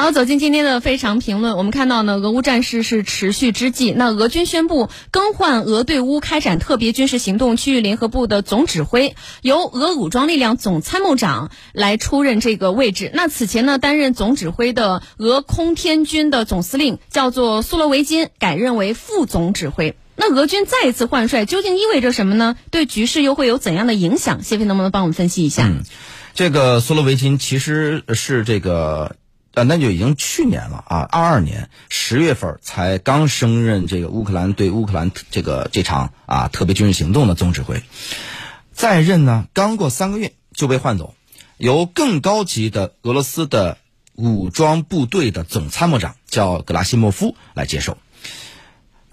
好，走进今天的非常评论，我们看到呢，俄乌战事是持续之际，那俄军宣布更换俄对乌开展特别军事行动区域联合部的总指挥，由俄武装力量总参谋长来出任这个位置。那此前呢，担任总指挥的俄空天军的总司令叫做苏罗维金，改任为副总指挥。那俄军再一次换帅，究竟意味着什么呢？对局势又会有怎样的影响？谢飞能不能帮我们分析一下？嗯，这个苏罗维金其实是这个。那就已经去年了啊，二二年十月份才刚升任这个乌克兰对乌克兰这个这场啊特别军事行动的总指挥，在任呢刚过三个月就被换走，由更高级的俄罗斯的武装部队的总参谋长叫格拉西莫夫来接手。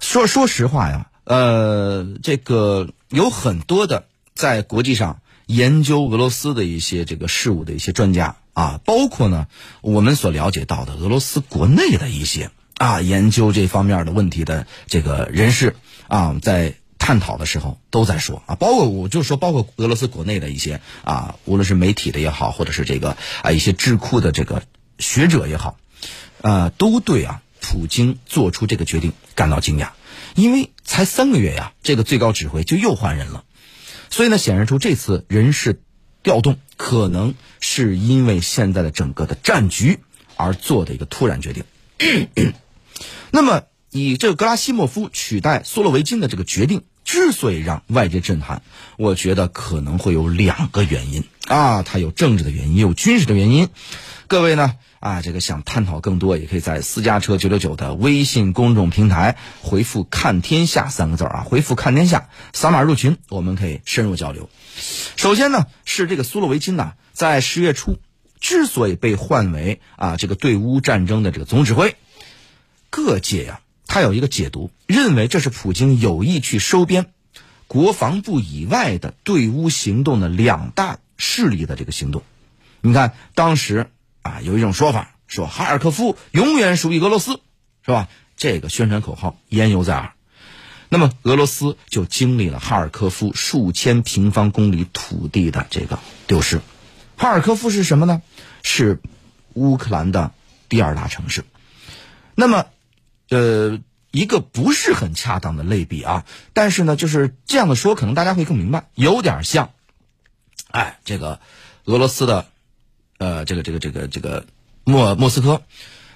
说说实话呀，呃，这个有很多的在国际上研究俄罗斯的一些这个事务的一些专家。啊，包括呢，我们所了解到的俄罗斯国内的一些啊研究这方面的问题的这个人士啊，在探讨的时候都在说啊，包括我就说，包括俄罗斯国内的一些啊，无论是媒体的也好，或者是这个啊一些智库的这个学者也好，呃，都对啊普京做出这个决定感到惊讶，因为才三个月呀，这个最高指挥就又换人了，所以呢，显示出这次人事。调动可能是因为现在的整个的战局而做的一个突然决定。那么，以这个格拉西莫夫取代苏洛维金的这个决定之所以让外界震撼，我觉得可能会有两个原因啊，它有政治的原因，有军事的原因。各位呢啊，这个想探讨更多，也可以在私家车九九九的微信公众平台回复“看天下”三个字啊，回复“看天下”，扫码入群，我们可以深入交流。首先呢，是这个苏洛维金呐，在十月初之所以被换为啊这个对乌战争的这个总指挥，各界呀，他有一个解读，认为这是普京有意去收编国防部以外的对乌行动的两大势力的这个行动。你看，当时啊有一种说法说哈尔科夫永远属于俄罗斯，是吧？这个宣传口号言犹在耳。那么俄罗斯就经历了哈尔科夫数千平方公里土地的这个丢失。哈尔科夫是什么呢？是乌克兰的第二大城市。那么，呃，一个不是很恰当的类比啊，但是呢，就是这样的说，可能大家会更明白，有点像，哎，这个俄罗斯的，呃，这个这个这个这个莫莫斯科。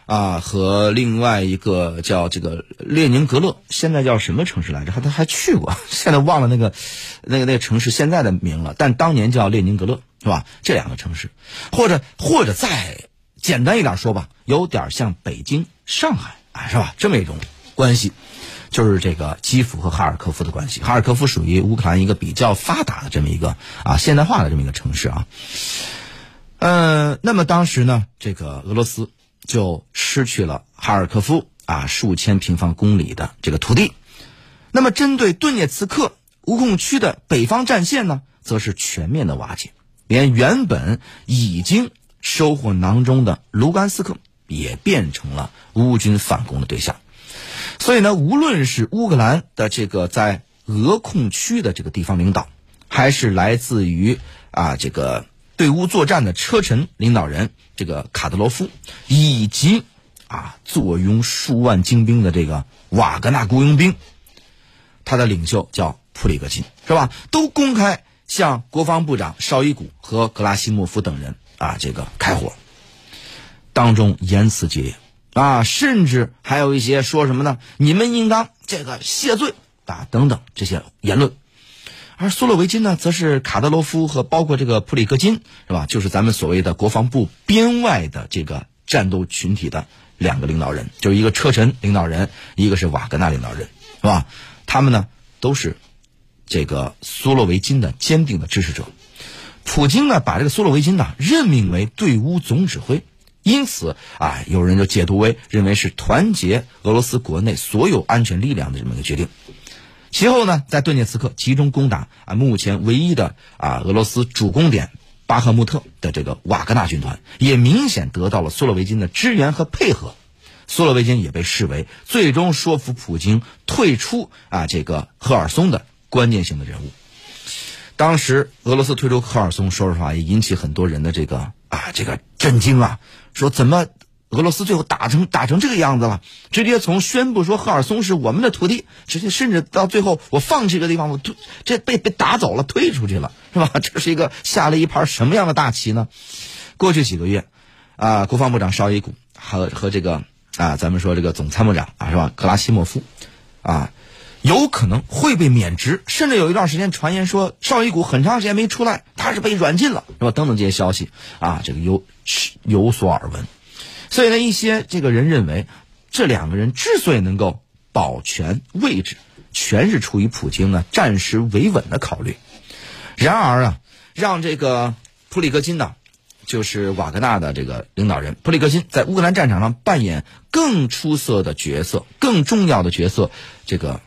啊，和另外一个叫这个列宁格勒，现在叫什么城市来着？他他还去过，现在忘了那个那个那个城市现在的名了。但当年叫列宁格勒，是吧？这两个城市，或者或者再简单一点说吧，有点像北京、上海啊，是吧？这么一种关系，就是这个基辅和哈尔科夫的关系。哈尔科夫属于乌克兰一个比较发达的这么一个啊现代化的这么一个城市啊。嗯，那么当时呢，这个俄罗斯。就失去了哈尔科夫啊数千平方公里的这个土地，那么针对顿涅茨克乌控区的北方战线呢，则是全面的瓦解，连原本已经收获囊中的卢甘斯克也变成了乌军反攻的对象。所以呢，无论是乌克兰的这个在俄控区的这个地方领导，还是来自于啊这个。对乌作战的车臣领导人这个卡德罗夫，以及啊坐拥数万精兵的这个瓦格纳雇佣兵，他的领袖叫普里戈金，是吧？都公开向国防部长绍伊古和格拉西莫夫等人啊这个开火，当中言辞激烈啊，甚至还有一些说什么呢？你们应当这个谢罪啊等等这些言论。而苏洛维金呢，则是卡德罗夫和包括这个普里戈金，是吧？就是咱们所谓的国防部编外的这个战斗群体的两个领导人，就是一个车臣领导人，一个是瓦格纳领导人，是吧？他们呢都是这个苏洛维金的坚定的支持者。普京呢把这个苏洛维金呢任命为对乌总指挥，因此啊，有人就解读为认为是团结俄罗斯国内所有安全力量的这么一个决定。其后呢，在顿涅茨克集中攻打啊，目前唯一的啊俄罗斯主攻点巴赫穆特的这个瓦格纳军团，也明显得到了苏洛维金的支援和配合。苏洛维金也被视为最终说服普京退出啊这个赫尔松的关键性的人物。当时俄罗斯退出赫尔松，说实话也引起很多人的这个啊这个震惊啊，说怎么俄罗斯最后打成打成这个样子了，直接从宣布说赫尔松是我们的土地，直接甚至到最后我放弃这个地方，我退这被被打走了，退出去了，是吧？这是一个下了一盘什么样的大棋呢？过去几个月，啊，国防部长绍伊古和和这个啊，咱们说这个总参谋长啊，是吧？格拉西莫夫，啊，有可能会被免职，甚至有一段时间传言说绍伊古很长时间没出来，他是被软禁了，是吧？等等这些消息啊，这个有有所耳闻。所以呢，一些这个人认为，这两个人之所以能够保全位置，全是出于普京呢暂时维稳的考虑。然而啊，让这个普里戈金呢，就是瓦格纳的这个领导人普里戈金，在乌克兰战场上扮演更出色的角色、更重要的角色，这个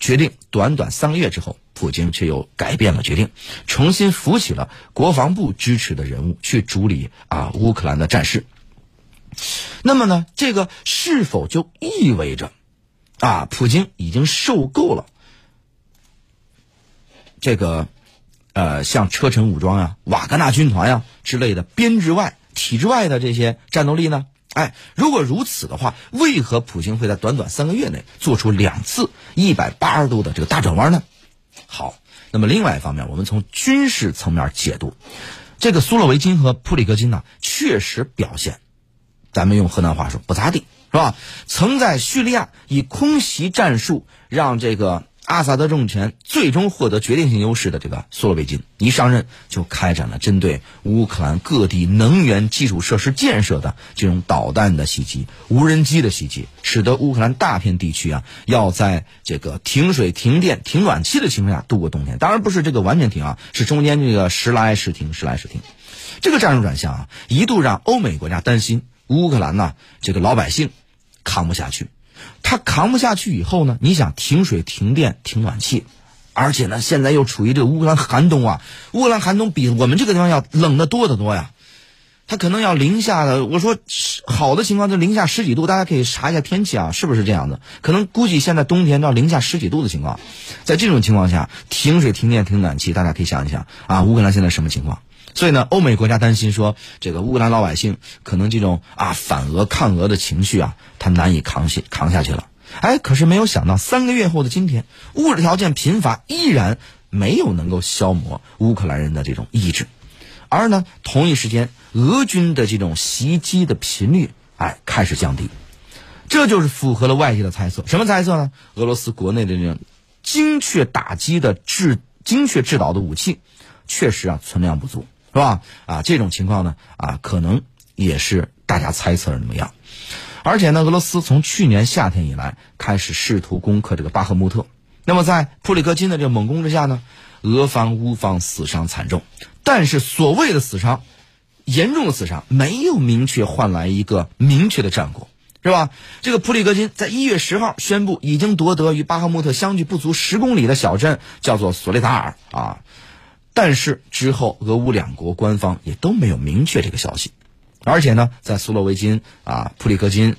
决定短短三个月之后，普京却又改变了决定，重新扶起了国防部支持的人物去主理啊乌克兰的战事。那么呢，这个是否就意味着，啊，普京已经受够了这个，呃，像车臣武装呀、瓦格纳军团呀之类的编制外、体制外的这些战斗力呢？哎，如果如此的话，为何普京会在短短三个月内做出两次一百八十度的这个大转弯呢？好，那么另外一方面，我们从军事层面解读，这个苏洛维金和普里戈金呢，确实表现。咱们用河南话说不咋地，是吧？曾在叙利亚以空袭战术让这个阿萨德政权最终获得决定性优势的这个苏洛维金，一上任就开展了针对乌克兰各地能源基础设施建设的这种导弹的袭击、无人机的袭击，使得乌克兰大片地区啊要在这个停水、停电、停暖气的情况下度过冬天。当然不是这个完全停啊，是中间这个时来时停，时来时停。这个战术转向啊，一度让欧美国家担心。乌克兰呢，这个老百姓扛不下去，他扛不下去以后呢，你想停水、停电、停暖气，而且呢，现在又处于这个乌克兰寒冬啊，乌克兰寒冬比我们这个地方要冷得多得多呀，他可能要零下的，我说好的情况就零下十几度，大家可以查一下天气啊，是不是这样的？可能估计现在冬天到零下十几度的情况，在这种情况下，停水、停电、停暖气，大家可以想一想啊，乌克兰现在什么情况？所以呢，欧美国家担心说，这个乌克兰老百姓可能这种啊反俄抗俄的情绪啊，他难以扛下扛下去了。哎，可是没有想到，三个月后的今天，物质条件贫乏依然没有能够消磨乌克兰人的这种意志，而呢，同一时间，俄军的这种袭击的频率哎开始降低，这就是符合了外界的猜测。什么猜测呢？俄罗斯国内的这种精确打击的制精确制导的武器，确实啊存量不足。是吧？啊，这种情况呢，啊，可能也是大家猜测是怎么样。而且呢，俄罗斯从去年夏天以来开始试图攻克这个巴赫穆特。那么在普里戈金的这个猛攻之下呢，俄方乌方死伤惨重。但是所谓的死伤，严重的死伤，没有明确换来一个明确的战果，是吧？这个普里戈金在一月十号宣布已经夺得与巴赫穆特相距不足十公里的小镇，叫做索雷达尔啊。但是之后，俄乌两国官方也都没有明确这个消息，而且呢，在苏洛维金啊、普里戈金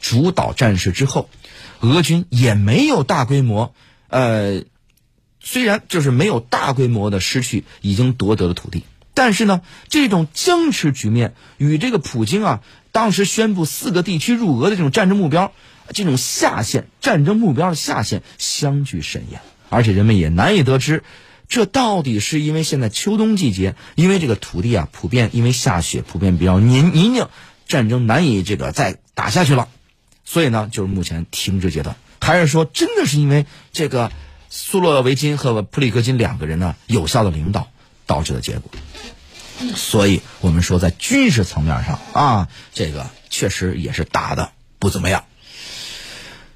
主导战事之后，俄军也没有大规模，呃，虽然就是没有大规模的失去已经夺得的土地，但是呢，这种僵持局面与这个普京啊当时宣布四个地区入俄的这种战争目标，这种下限战争目标的下限相距甚远，而且人们也难以得知。这到底是因为现在秋冬季节，因为这个土地啊普遍因为下雪普遍比较泥泥泞，战争难以这个再打下去了，所以呢就是目前停止阶段，还是说真的是因为这个苏洛维金和普里戈金两个人呢有效的领导导致的结果？所以我们说在军事层面上啊，这个确实也是打的不怎么样。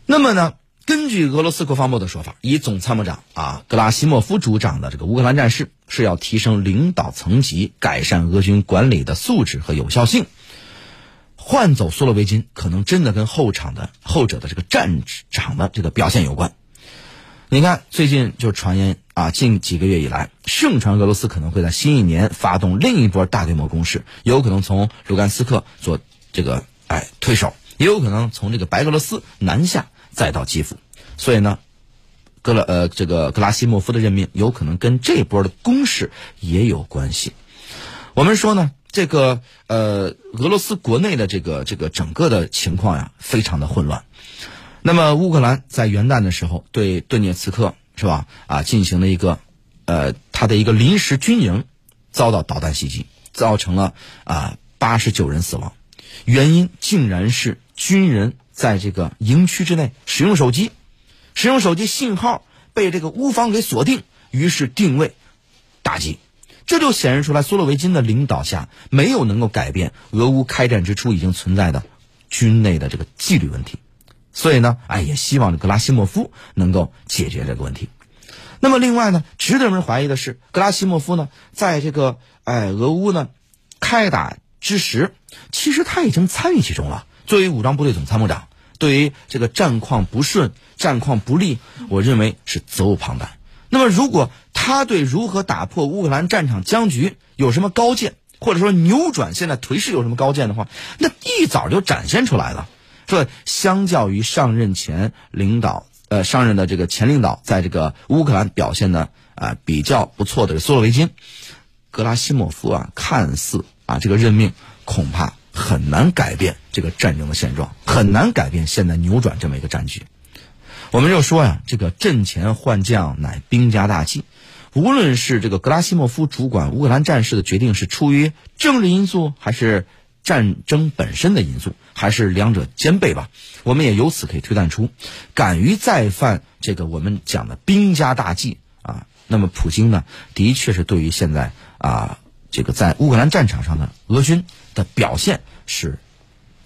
那么呢？根据俄罗斯国防部的说法，以总参谋长啊格拉西莫夫主掌的这个乌克兰战事是要提升领导层级，改善俄军管理的素质和有效性。换走苏洛维金，可能真的跟后场的后者的这个战场的这个表现有关。你看，最近就传言啊，近几个月以来，盛传俄罗斯可能会在新一年发动另一波大规模攻势，有可能从卢甘斯克做这个哎推手，也有可能从这个白俄罗斯南下。再到基辅，所以呢，格拉呃这个格拉西莫夫的任命有可能跟这波的攻势也有关系。我们说呢，这个呃，俄罗斯国内的这个这个整个的情况呀，非常的混乱。那么乌克兰在元旦的时候对顿涅茨克是吧啊进行了一个呃他的一个临时军营遭到导弹袭击，造成了啊八十九人死亡，原因竟然是军人在这个营区之内使用手机，使用手机信号被这个乌方给锁定，于是定位打击。这就显示出来，苏洛维金的领导下没有能够改变俄乌开战之初已经存在的军内的这个纪律问题，所以呢，哎，也希望格拉西莫夫能够解决这个问题。那么，另外呢，值得人们怀疑的是，格拉西莫夫呢，在这个哎俄乌呢开打之时，其实他已经参与其中了。作为武装部队总参谋长，对于这个战况不顺、战况不利，我认为是责无旁贷。那么，如果他对如何打破乌克兰战场僵局有什么高见，或者说扭转现在颓势有什么高见的话，那一早就展现出来了。说，相较于上任前领导，呃，上任的这个前领导，在这个乌克兰表现的啊比较不错的苏洛维金，格拉西莫夫啊，看似啊这个任命恐怕很难改变这个战争的现状，很难改变现在扭转这么一个战局。我们就说呀，这个阵前换将乃兵家大忌。无论是这个格拉西莫夫主管乌克兰战事的决定是出于政治因素，还是战争本身的因素，还是两者兼备吧，我们也由此可以推断出，敢于再犯这个我们讲的兵家大忌啊，那么普京呢，的确是对于现在啊这个在乌克兰战场上的俄军的表现是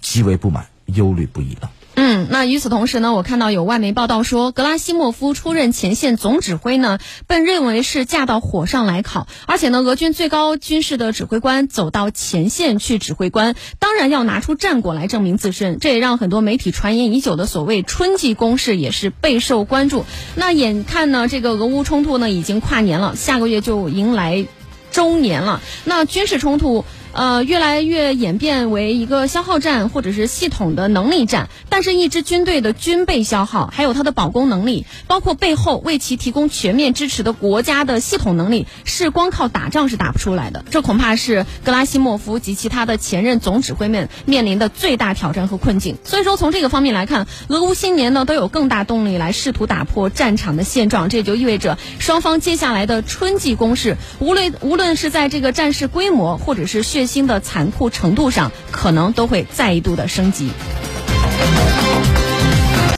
极为不满、忧虑不已的。嗯，那与此同时呢，我看到有外媒报道说，格拉西莫夫出任前线总指挥呢，被认为是架到火上来烤。而且呢，俄军最高军事的指挥官走到前线去指挥官，当然要拿出战果来证明自身。这也让很多媒体传言已久的所谓春季攻势也是备受关注。那眼看呢，这个俄乌冲突呢已经跨年了，下个月就迎来周年了。那军事冲突。呃，越来越演变为一个消耗战，或者是系统的能力战。但是，一支军队的军备消耗，还有它的保攻能力，包括背后为其提供全面支持的国家的系统能力，是光靠打仗是打不出来的。这恐怕是格拉西莫夫及其他的前任总指挥们面临的最大挑战和困境。所以说，从这个方面来看，俄乌新年呢都有更大动力来试图打破战场的现状。这就意味着双方接下来的春季攻势，无论无论是在这个战事规模，或者是血。新的残酷程度上，可能都会再一度的升级。